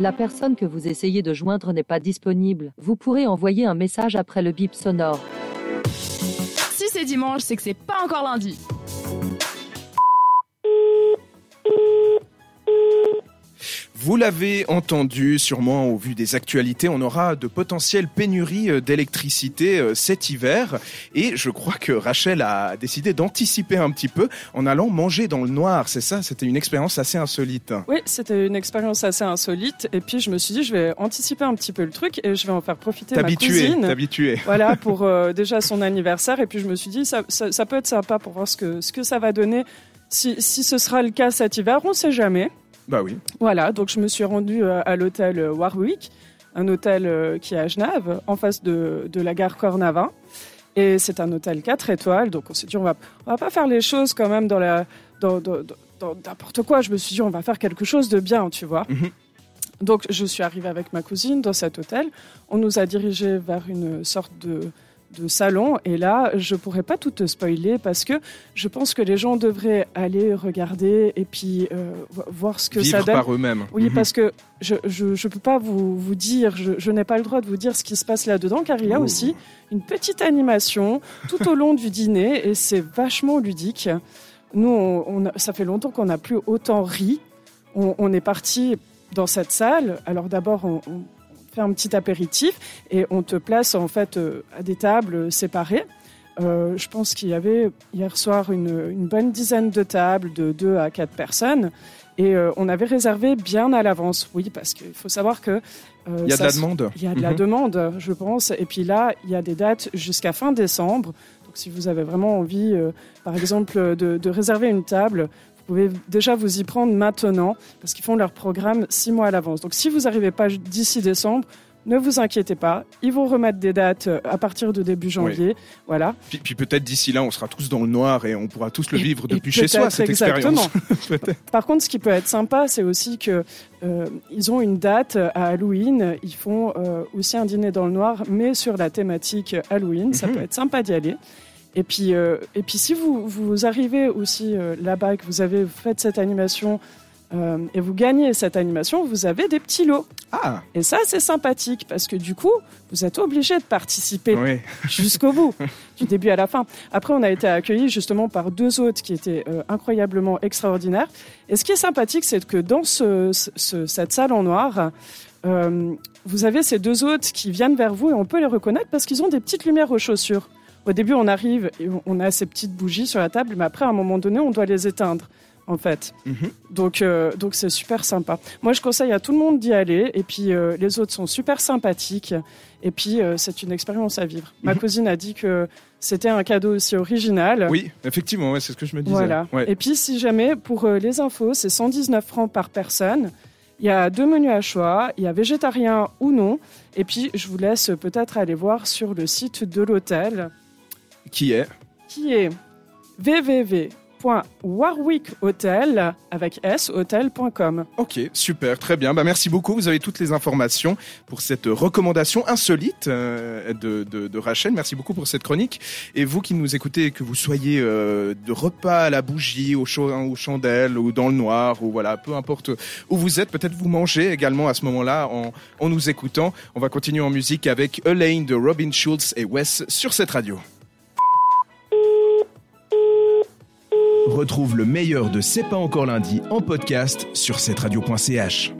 La personne que vous essayez de joindre n'est pas disponible. Vous pourrez envoyer un message après le bip sonore. Si c'est dimanche, c'est que c'est pas encore lundi. Vous l'avez entendu sûrement au vu des actualités, on aura de potentielles pénuries euh, d'électricité euh, cet hiver et je crois que Rachel a décidé d'anticiper un petit peu en allant manger dans le noir, c'est ça C'était une expérience assez insolite. Oui, c'était une expérience assez insolite et puis je me suis dit je vais anticiper un petit peu le truc et je vais en faire profiter ma cousine. T'habituer. Voilà pour euh, déjà son anniversaire et puis je me suis dit ça, ça, peut être sympa pour voir ce que, ce que ça va donner si, si ce sera le cas cet hiver, on sait jamais. Bah oui. Voilà, donc je me suis rendue euh, à l'hôtel euh, Warwick, un hôtel euh, qui est à Genève, en face de, de la gare Cornavin. Et c'est un hôtel 4 étoiles, donc on s'est dit on va, on va pas faire les choses quand même dans la dans, dans, dans n'importe quoi. Je me suis dit on va faire quelque chose de bien, tu vois. Mhm. Donc je suis arrivée avec ma cousine dans cet hôtel. On nous a dirigés vers une sorte de de salon. Et là, je pourrais pas tout te spoiler parce que je pense que les gens devraient aller regarder et puis euh, voir ce que ça donne. par eux-mêmes. Oui, mhm. parce que je, je, je, peux pas vous, vous dire, je, je n'ai pas le droit de vous dire ce qui se passe là-dedans, car il y a aussi une petite animation tout au long du dîner et c'est vachement ludique. Nous, on, ça fait longtemps qu'on n'a plus autant ri. On, on est parti dans cette salle. Alors d'abord, on, un petit apéritif et on te place en fait euh, à des tables séparées. Euh, je pense qu'il y avait hier soir une, bonne dizaine de tables de 2 à 4 personnes. Et euh, on avait réservé bien à l'avance, oui, parce qu'il faut savoir que... il y a de la demande. Il y a de la mhm. demande, je pense. Et puis là, il y a des dates jusqu'à fin décembre. Donc si vous avez vraiment envie, par exemple, de, de, réserver une table, pouvez déjà vous y prendre maintenant parce qu'ils font leur programme six mois à l'avance. Donc si vous n'arrivez pas d'ici décembre, ne vous inquiétez pas, ils vont remettre des dates euh, à partir de début janvier. Voilà. Puis, peut-être d'ici là, on sera tous dans le noir et on pourra tous le vivre depuis chez soi, cette expérience. Par contre, ce qui peut être sympa, c'est aussi que euh, ils ont une date à Halloween. Ils font euh, aussi un dîner dans le noir, mais sur la thématique Halloween. Ça mhm. peut être sympa d'y aller. Et puis, euh, et puis si vous, vous arrivez aussi euh, là-bas, que vous avez fait cette animation euh, et vous gagnez cette animation, vous avez des petits lots. Ah. Et ça, c'est sympathique parce que du coup, vous êtes obligé de participer jusqu'au bout, du début à la fin. Après, on a été accueillis justement par deux hôtes qui étaient incroyablement extraordinaires. Et ce qui est sympathique, c'est que dans ce, cette salle en noir, vous avez ces deux hôtes qui viennent vers vous et on peut les reconnaître parce qu'ils ont des petites lumières aux chaussures. Au début, on arrive et on a ces petites bougies sur la table, mais après, à un moment donné, on doit les éteindre en fait. Mhm. Donc, euh, donc c'est super sympa. Moi, je conseille à tout le monde d'y aller. Et puis, euh, les autres sont super sympathiques. Et puis, euh, c'est une expérience à vivre. Ma mhm. cousine a dit que c'était un cadeau aussi original. Oui, effectivement, c'est ce que je me disais. Voilà. Et puis, si jamais, pour les infos, c'est 119 francs par personne. Il y a deux menus à choix. Il y a végétarien ou non. Et puis, je vous laisse peut-être aller voir sur le site de l'hôtel. Qui est Qui est www.warwickhotel avec s hotel.com. Ok, super, très bien. Bah, merci beaucoup. Vous avez toutes les informations pour cette recommandation insolite euh, de, de, Rachel. Merci beaucoup pour cette chronique. Et vous qui nous écoutez, que vous soyez euh, de repas à la bougie, au aux chandelles ou dans le noir, ou voilà, peu importe où vous êtes, peut-être vous mangez également à ce moment-là en, en nous écoutant. On va continuer en musique avec Elaine de Robin Schulz et Wes sur cette radio. Retrouve le meilleur de C'est pas encore lundi en podcast sur cette radio.ch.